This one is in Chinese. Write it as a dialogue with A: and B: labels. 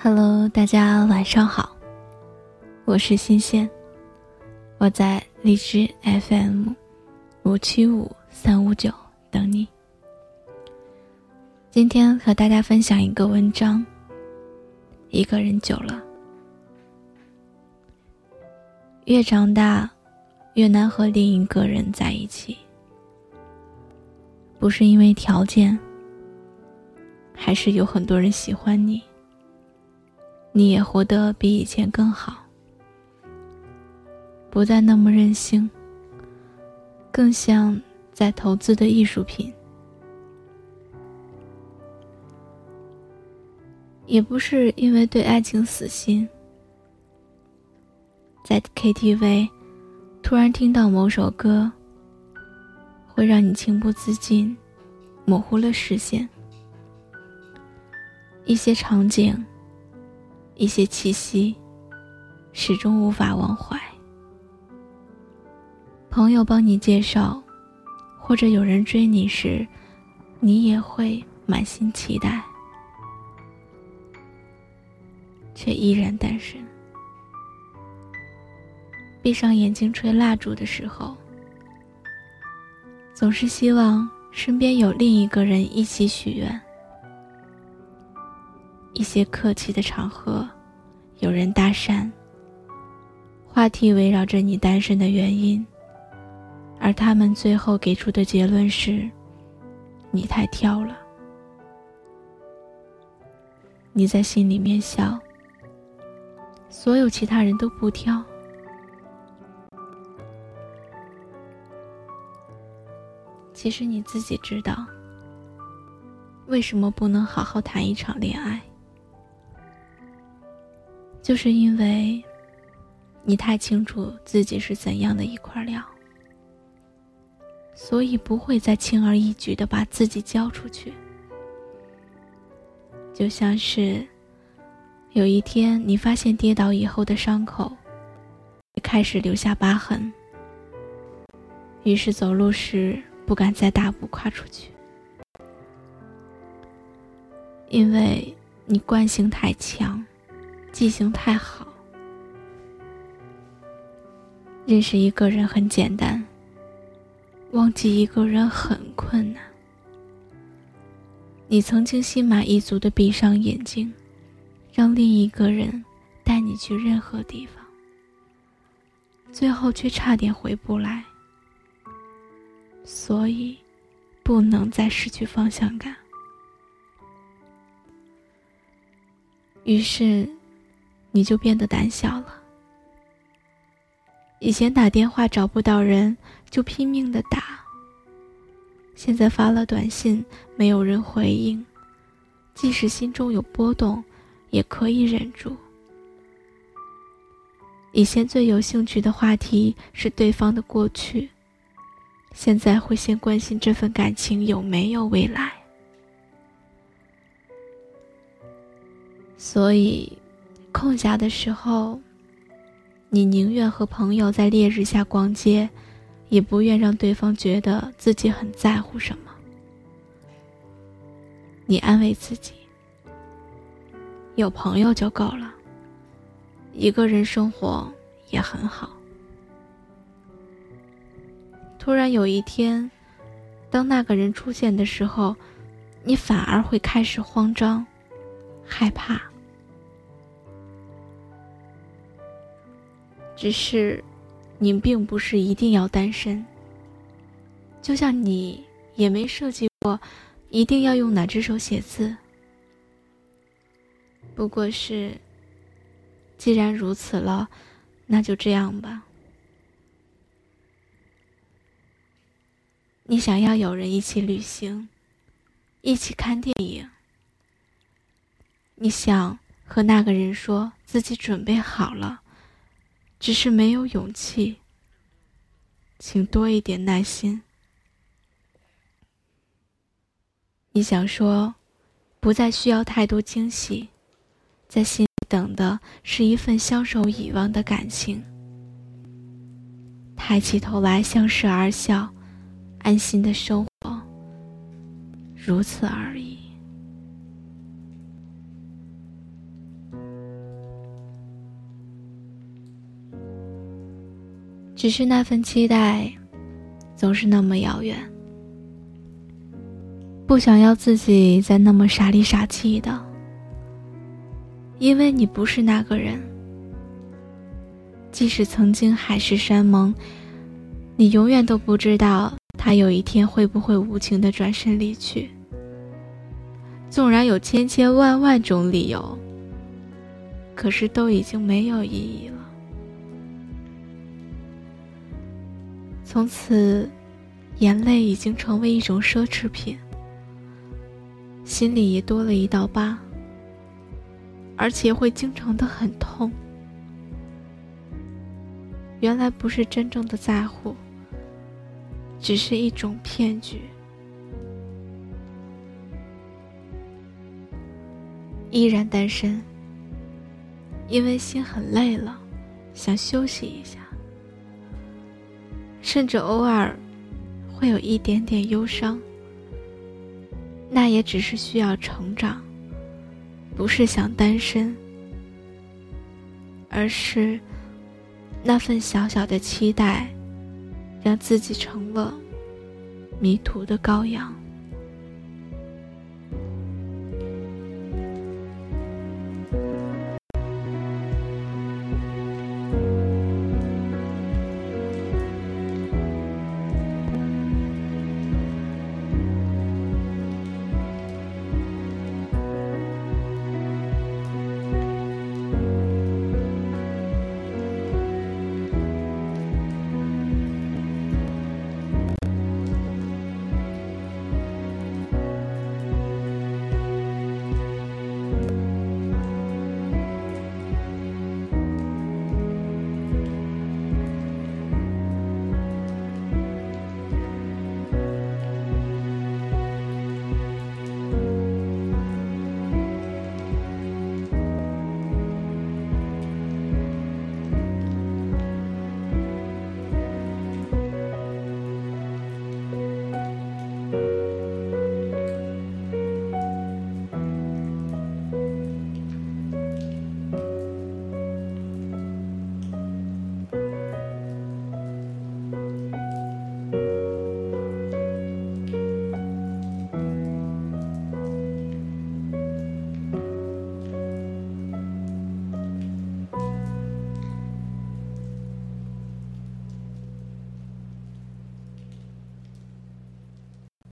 A: Hello，大家晚上好，我是新鲜，我在荔枝 FM 五七五三五九等你。今天和大家分享一个文章。一个人久了，越长大，越难和另一个人在一起。不是因为条件，还是有很多人喜欢你。你也活得比以前更好，不再那么任性，更像在投资的艺术品。也不是因为对爱情死心，在 KTV 突然听到某首歌，会让你情不自禁，模糊了视线，一些场景。一些气息，始终无法忘怀。朋友帮你介绍，或者有人追你时，你也会满心期待，却依然单身。闭上眼睛吹蜡烛的时候，总是希望身边有另一个人一起许愿。一些客气的场合，有人搭讪。话题围绕着你单身的原因，而他们最后给出的结论是：你太挑了。你在心里面笑，所有其他人都不挑。其实你自己知道，为什么不能好好谈一场恋爱？就是因为，你太清楚自己是怎样的一块料，所以不会再轻而易举的把自己交出去。就像是，有一天你发现跌倒以后的伤口开始留下疤痕，于是走路时不敢再大步跨出去，因为你惯性太强。记性太好，认识一个人很简单，忘记一个人很困难。你曾经心满意足的闭上眼睛，让另一个人带你去任何地方，最后却差点回不来，所以不能再失去方向感。于是。你就变得胆小了。以前打电话找不到人就拼命的打，现在发了短信没有人回应，即使心中有波动，也可以忍住。以前最有兴趣的话题是对方的过去，现在会先关心这份感情有没有未来。所以。空暇的时候，你宁愿和朋友在烈日下逛街，也不愿让对方觉得自己很在乎什么。你安慰自己，有朋友就够了，一个人生活也很好。突然有一天，当那个人出现的时候，你反而会开始慌张、害怕。只是，你并不是一定要单身。就像你也没设计过，一定要用哪只手写字。不过是，既然如此了，那就这样吧。你想要有人一起旅行，一起看电影。你想和那个人说自己准备好了。只是没有勇气，请多一点耐心。你想说，不再需要太多惊喜，在心里等的是一份相守以往的感情。抬起头来，相视而笑，安心的生活，如此而已。只是那份期待，总是那么遥远。不想要自己再那么傻里傻气的，因为你不是那个人。即使曾经海誓山盟，你永远都不知道他有一天会不会无情的转身离去。纵然有千千万万种理由，可是都已经没有意义了。从此，眼泪已经成为一种奢侈品，心里也多了一道疤，而且会经常的很痛。原来不是真正的在乎，只是一种骗局。依然单身，因为心很累了，想休息一下，甚至偶尔会有一点点忧伤。那也只是需要成长，不是想单身，而是。那份小小的期待，让自己成了迷途的羔羊。